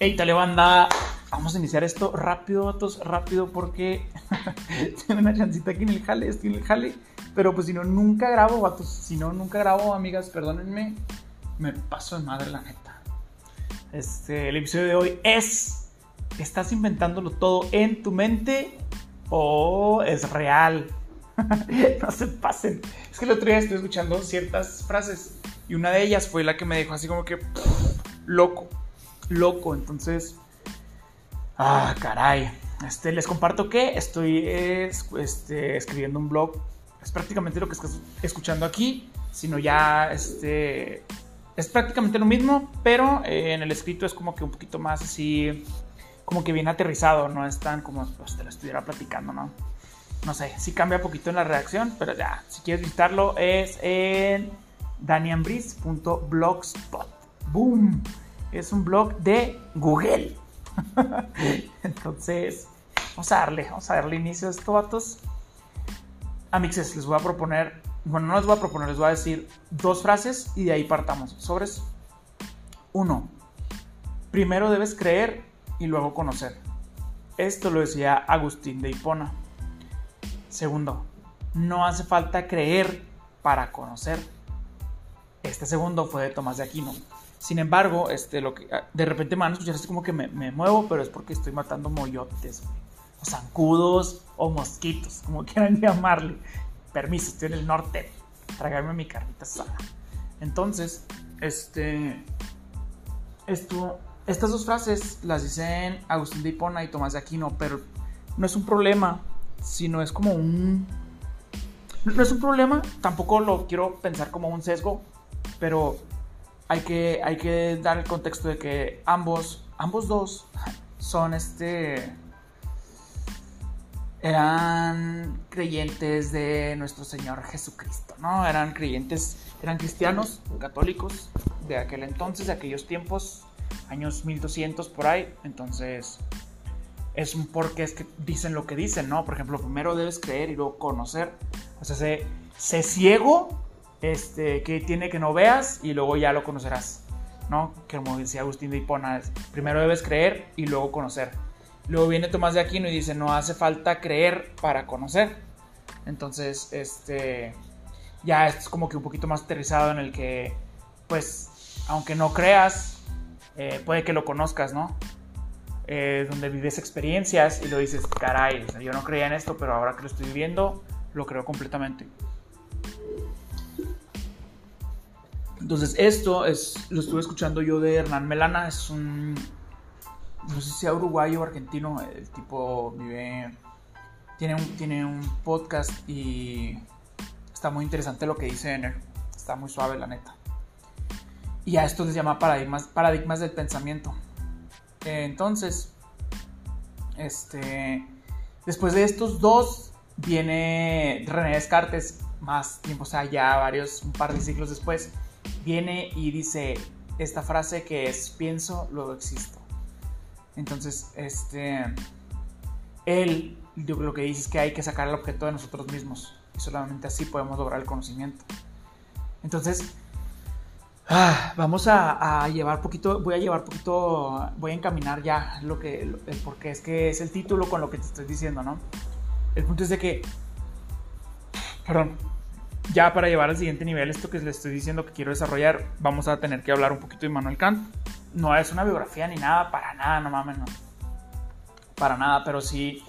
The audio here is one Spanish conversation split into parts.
Hey, tale banda. Vamos a iniciar esto rápido, vatos, rápido, porque tengo una chancita aquí en el jale, estoy en el jale. Pero pues si no, nunca grabo, vatos. Si no, nunca grabo, amigas, perdónenme. Me paso de madre, la neta. Este, el episodio de hoy es: ¿Estás inventándolo todo en tu mente o es real? no se pasen. Es que el otro día estoy escuchando ciertas frases y una de ellas fue la que me dejó así como que loco, loco. Entonces, ah, caray. Este, les comparto que estoy este, escribiendo un blog. Es prácticamente lo que estás escuchando aquí, sino ya este, es prácticamente lo mismo, pero eh, en el escrito es como que un poquito más así, como que bien aterrizado, no es tan como pues, te lo estuviera platicando, ¿no? No sé, sí cambia un poquito en la redacción, pero ya, si quieres visitarlo es en daniambris.blogspot. ¡Boom! Es un blog de Google. Entonces, vamos a darle, vamos a darle inicio a esto, vatos. Amixes, les voy a proponer, bueno, no les voy a proponer, les voy a decir dos frases y de ahí partamos. Sobres. Uno, primero debes creer y luego conocer. Esto lo decía Agustín de Hipona. Segundo, no hace falta creer para conocer. Este segundo fue de Tomás de Aquino. Sin embargo, este, lo que, de repente me van a escuchar así como que me, muevo, pero es porque estoy matando moyotes, o zancudos, o mosquitos, como quieran llamarle. Permiso, estoy en el norte. Tragarme mi carnita asada. Entonces, este, esto, estas dos frases las dicen Agustín de Hipona y Tomás de Aquino, pero no es un problema, sino es como un... No es un problema, tampoco lo quiero pensar como un sesgo, pero hay que, hay que dar el contexto de que ambos, ambos dos son este... Eran creyentes de nuestro Señor Jesucristo, ¿no? Eran creyentes, eran cristianos, católicos de aquel entonces, de aquellos tiempos, años 1200 por ahí. Entonces, es un porque es que dicen lo que dicen, ¿no? Por ejemplo, primero debes creer y luego conocer. O sea, sé ciego este, que tiene que no veas y luego ya lo conocerás, ¿no? Como decía Agustín de Hipona, primero debes creer y luego conocer. Luego viene Tomás de Aquino y dice, no hace falta creer para conocer. Entonces, este, ya es como que un poquito más aterrizado en el que, pues, aunque no creas, eh, puede que lo conozcas, ¿no? Eh, donde vives experiencias y lo dices, caray, yo no creía en esto, pero ahora que lo estoy viviendo, lo creo completamente. Entonces, esto es, lo estuve escuchando yo de Hernán Melana, es un, no sé si sea uruguayo o argentino, el tipo vive, tiene un, tiene un podcast y está muy interesante lo que dice en él, está muy suave la neta. Y a esto les llama paradigmas, paradigmas del pensamiento. Entonces, este, después de estos dos, viene René Descartes, más tiempo, o sea, ya varios, un par de siglos después, viene y dice esta frase que es pienso, luego existo. Entonces, este, él lo que dice es que hay que sacar el objeto de nosotros mismos y solamente así podemos lograr el conocimiento. Entonces, ah, vamos a, llevar poquito, voy a llevar poquito, voy a encaminar ya lo que, porque es que es el título con lo que te estoy diciendo, ¿no? El punto es de que, perdón, ya para llevar al siguiente nivel esto que les estoy diciendo que quiero desarrollar, vamos a tener que hablar un poquito de Manuel Kant. No es una biografía ni nada, para nada, no mames, no. Para nada, pero sí,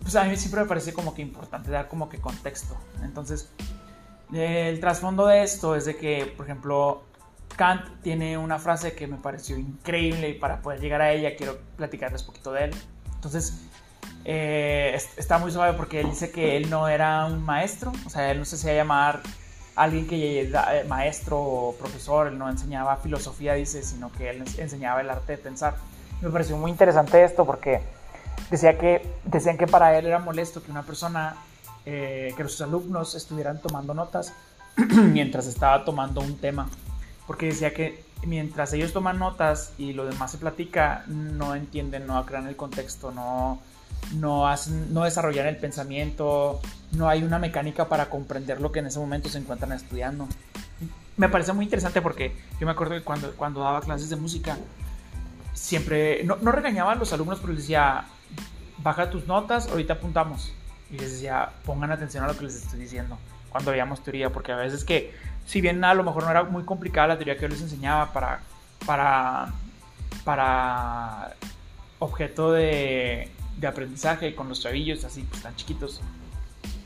pues a mí siempre me parece como que importante dar como que contexto. Entonces, el trasfondo de esto es de que, por ejemplo, Kant tiene una frase que me pareció increíble y para poder llegar a ella quiero platicarles un poquito de él. Entonces, eh, está muy suave porque él dice que él no era un maestro, o sea, él no se hacía llamar alguien que eh, maestro o profesor, él no enseñaba filosofía, dice, sino que él enseñaba el arte de pensar. Me pareció muy interesante esto porque decía que, decían que para él era molesto que una persona, eh, que sus alumnos estuvieran tomando notas mientras estaba tomando un tema, porque decía que mientras ellos toman notas y lo demás se platica, no entienden, no crean el contexto, no no, hacen, no desarrollan el pensamiento, no hay una mecánica para comprender lo que en ese momento se encuentran estudiando. Me parece muy interesante porque yo me acuerdo que cuando, cuando daba clases de música, siempre, no, no regañaba a los alumnos, pero les decía, baja tus notas, ahorita apuntamos. Y les decía, pongan atención a lo que les estoy diciendo cuando veíamos teoría, porque a veces que, si bien a lo mejor no era muy complicada la teoría que yo les enseñaba para, para, para objeto de, de aprendizaje con los chavillos así, pues tan chiquitos,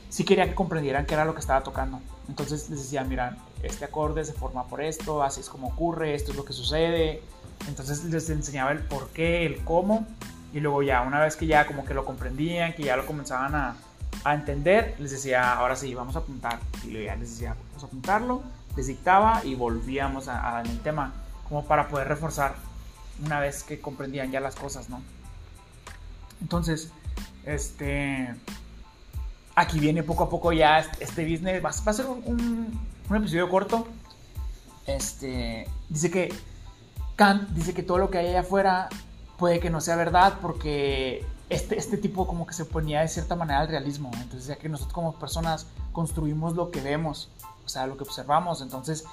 sí quería que comprendieran qué era lo que estaba tocando. Entonces les decía, mira, este acorde se forma por esto, así es como ocurre, esto es lo que sucede. Entonces les enseñaba el por qué, el cómo, y luego ya, una vez que ya como que lo comprendían, que ya lo comenzaban a, a entender, les decía, ahora sí, vamos a apuntar. Y ya les decía, vamos a apuntarlo, les dictaba y volvíamos a, al tema, como para poder reforzar una vez que comprendían ya las cosas, ¿no? Entonces, este, aquí viene poco a poco ya este business, va, a ser un, un, episodio corto. Este, dice que Kant dice que todo lo que hay allá afuera puede que no sea verdad porque este, este tipo como que se ponía de cierta manera al realismo. Entonces, ya que nosotros como personas construimos lo que vemos, o sea, lo que observamos, entonces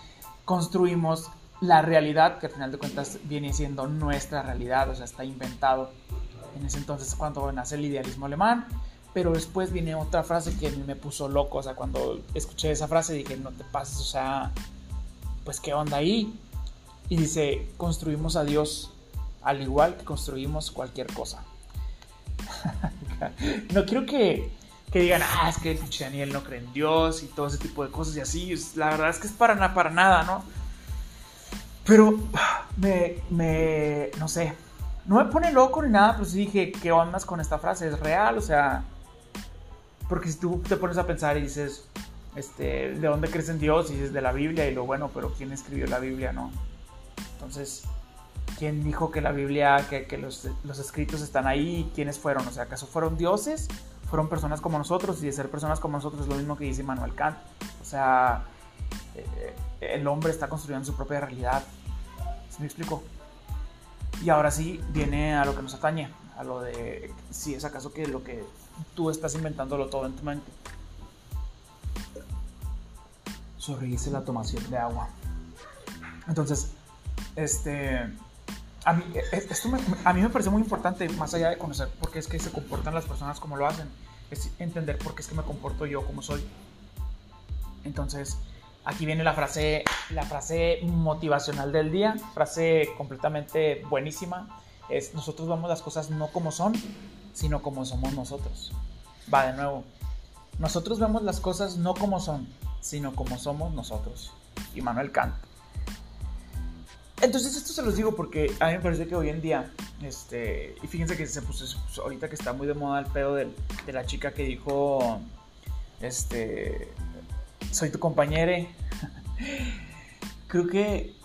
construimos la realidad que al final de cuentas viene siendo nuestra realidad, o sea, está inventado. En ese entonces cuando nace el idealismo alemán, pero después viene otra frase que me puso loco, o sea, cuando escuché esa frase dije, no te pases, o sea, pues qué onda ahí. Y dice, construimos a Dios al igual que construimos cualquier cosa. no quiero que, que, digan, ah, es que el Daniel no cree en Dios y todo ese tipo de cosas y así. La verdad es que es para, para nada, ¿no? Pero me, me, no sé, no me pone loco ni nada, pero sí dije, ¿qué ondas con esta frase? ¿Es real? O sea, porque si tú te pones a pensar y dices, este, ¿de dónde crees en Dios? Y dices de la Biblia y lo bueno, pero ¿quién escribió la Biblia? No. Entonces, ¿quién dijo que la Biblia, que, que los, escritos están ahí? ¿Quiénes fueron? O sea, ¿acaso fueron dioses? ¿Fueron personas como nosotros? Y de ser personas como nosotros es lo mismo que dice Manuel Kant. O sea, eh, el hombre está construyendo su propia realidad. ¿Se me explico? Y ahora sí viene a lo que nos atañe, a lo de si es acaso que lo que tú estás inventándolo todo en tu mente. Sorry, la tomación de agua. Entonces, este, a mí, e, e, me, a mí me parece muy importante, más allá de conocer por qué es que se comportan las personas como lo hacen, es entender por qué es que me comporto yo como soy. Entonces, aquí viene la frase, la frase motivacional del día, frase completamente buenísima, es nosotros vemos las cosas no como son, sino como somos nosotros. Va de nuevo. Nosotros vemos las cosas no como son, sino como somos nosotros. Immanuel Kant. Entonces esto se los digo porque a mí me parece que hoy en día, este, y fíjense que se puso, ahorita que está muy de moda el pedo de, de la chica que dijo, este, soy tu compañere. Creo que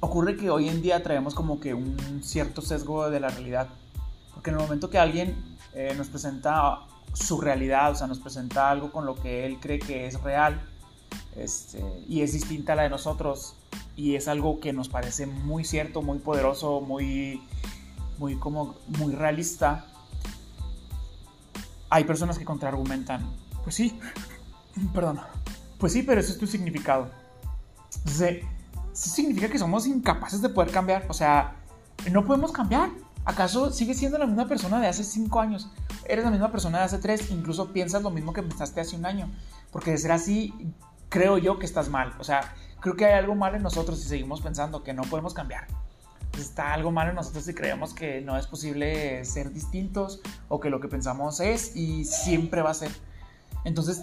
ocurre que hoy en día traemos como que un cierto sesgo de la realidad. Porque en el momento que alguien eh, nos presenta su realidad, o sea, nos presenta algo con lo que él cree que es real, este, y es distinta a la de nosotros, y es algo que nos parece muy cierto, muy poderoso, muy, muy, como, muy realista, hay personas que contraargumentan, pues sí, perdón, pues sí, pero eso es tu significado. Entonces, eso significa que somos incapaces de poder cambiar, o sea, no podemos cambiar. ¿Acaso sigues siendo la misma persona de hace cinco años? Eres la misma persona de hace tres, incluso piensas lo mismo que pensaste hace un año. Porque de ser así, creo yo que estás mal. O sea, creo que hay algo mal en nosotros si seguimos pensando que no podemos cambiar. Está algo mal en nosotros si creemos que no es posible ser distintos o que lo que pensamos es y siempre va a ser. Entonces,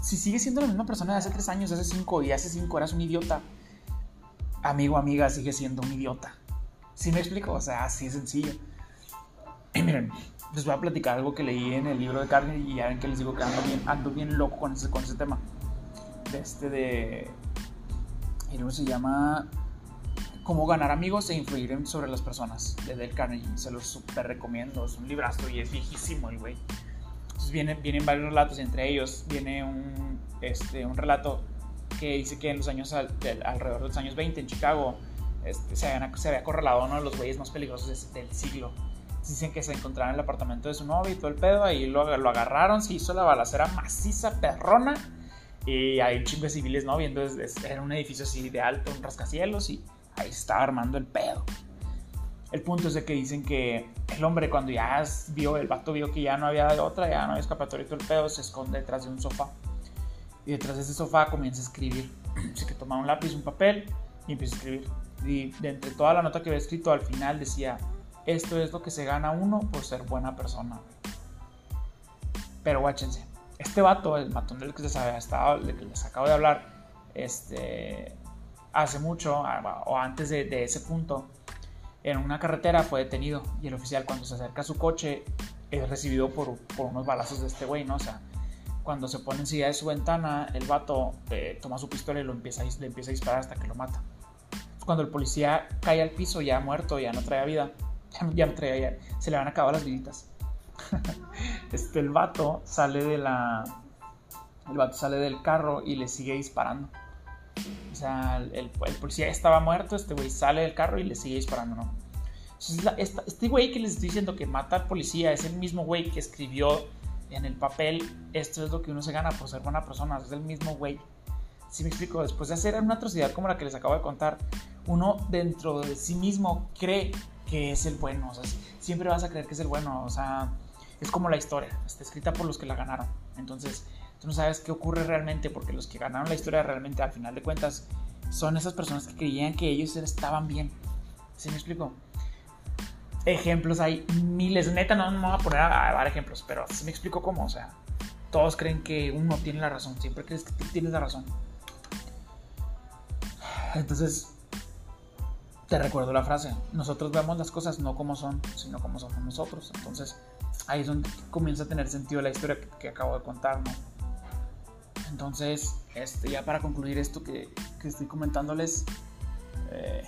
si sigues siendo la misma persona de hace tres años, hace cinco y hace cinco eras un idiota, amigo, amiga, sigue siendo un idiota. ¿Sí me explico? O sea, así es sencillo. Y miren, les voy a platicar algo que leí en el libro de Carnegie y ya ven que les digo que ando bien, ando bien loco con ese, con ese tema. De este de... Libro se llama Cómo ganar amigos e influir sobre las personas, de Dale Carnegie. Se los super recomiendo. Es un librazo y es viejísimo el güey. Entonces vienen, vienen varios relatos, entre ellos viene un, este, un relato que dice que en los años, alrededor de los años 20 en Chicago, este, se, había correlado uno de los güeyes más peligrosos del siglo. Dicen que se encontraba en el apartamento de su novio y todo el pedo, ahí lo, lo agarraron, se hizo la balacera maciza, perrona, y hay un chingo de civiles, ¿no? Viendo, era un edificio así de alto, un rascacielos, y ahí estaba armando el pedo. El punto es de que dicen que el hombre cuando ya vio, el vato vio que ya no había otra, ya no había escapatoria y todo el pedo, se esconde detrás de un sofá. Y detrás de ese sofá comienza a escribir. Así que toma un lápiz, un papel y empieza a escribir. Y de entre toda la nota que había escrito, al final decía, esto es lo que se gana uno por ser buena persona. Pero guáchense, este vato, el matón del que les, estado, que les acabo de hablar, este, hace mucho, ah, o antes de, ese punto, en una carretera fue detenido y el oficial cuando se acerca a su coche es recibido por, unos balazos de este güey, ¿no? O cuando se pone encima de su ventana, el vato eh, toma su pistola y lo empieza, le empieza a disparar hasta que lo mata. Cuando el policía cae al piso ya muerto, ya no trae vida, ya, no trae, ya, se le van a acabar las viditas. este, el vato sale de la. El vato sale del carro y le sigue disparando. O sea, el, policía estaba muerto, este güey sale del carro y le sigue disparando, este güey que les estoy diciendo que mata al policía es el mismo güey que escribió en el papel, esto es lo que uno se gana por ser buena persona, es el mismo güey. Si me explico, después de hacer una atrocidad como la que les acabo de contar, uno dentro de sí mismo cree que es el bueno, o sea, siempre vas a creer que es el bueno, o sea, es como la historia, está escrita por los que la ganaron. Entonces, tú no sabes qué ocurre realmente porque los que ganaron la historia realmente al final de cuentas son esas personas que creían que ellos estaban bien. ¿Sí me explico? Ejemplos hay miles, neta no me voy a poner a, dar ejemplos, pero sí me explico cómo, o sea, todos creen que uno tiene la razón, siempre crees que tú tienes la razón. Entonces, te recuerdo la frase, nosotros vemos las cosas no como son, sino como somos nosotros. Entonces, ahí es donde comienza a tener sentido la historia que, acabo de contar, ¿no? Entonces, este, ya para concluir esto que, que estoy comentándoles, eh,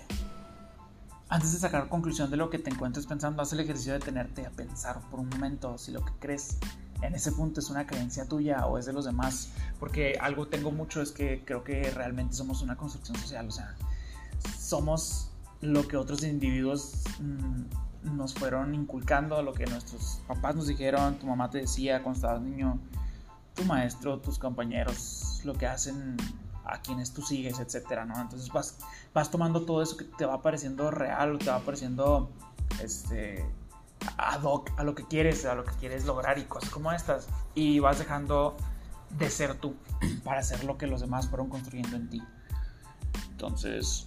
antes de sacar conclusión de lo que te encuentres pensando, haz el ejercicio de tenerte a pensar por un momento si lo que crees en ese punto es una creencia tuya o es de los demás. Porque algo tengo mucho es que creo que realmente somos una construcción social, o sea, somos lo que otros individuos... Mm, nos fueron inculcando lo que nuestros papás nos dijeron, tu mamá te decía cuando estabas niño, tu maestro, tus compañeros, lo que hacen a quienes tú sigues, etcétera, ¿no? Entonces vas, vas tomando todo eso que te va pareciendo real, o te va pareciendo este, ad hoc a lo que quieres, a lo que quieres lograr y cosas como estas, y vas dejando de ser tú para ser lo que los demás fueron construyendo en ti. Entonces,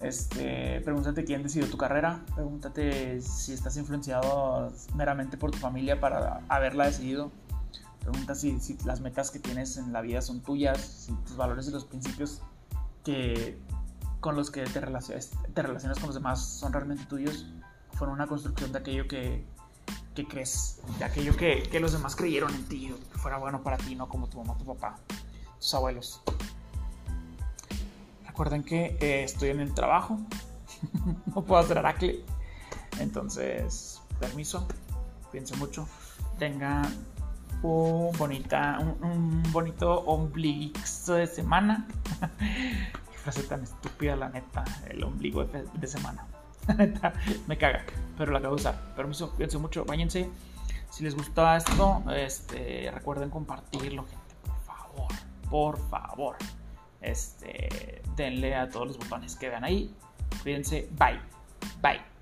este, pregúntate quién decidió tu carrera, pregúntate si estás influenciado meramente por tu familia para haberla decidido. Pregunta si, si las metas que tienes en la vida son tuyas, si tus valores y los principios que, con los que te relacionas, te relacionas con los demás son realmente tuyos, fueron una construcción de aquello que, que crees, de aquello que, que, los demás creyeron en ti, que fuera bueno para ti, no como tu mamá, tu papá, tus abuelos. Recuerden que eh, estoy en el trabajo, no puedo hacer aracle. Entonces, permiso, pienso mucho. Tengan un, bonita, un, bonito ombliguito de semana. Frase tan estúpida, la neta, el ombligo de, semana. Neta, me caga, pero la acabo de usar. Permiso, pienso mucho, váyanse. Si les gusta esto, este, recuerden compartirlo, gente, por favor, por favor este, denle a todos los botones que vean ahí. Cuídense. Bye. Bye.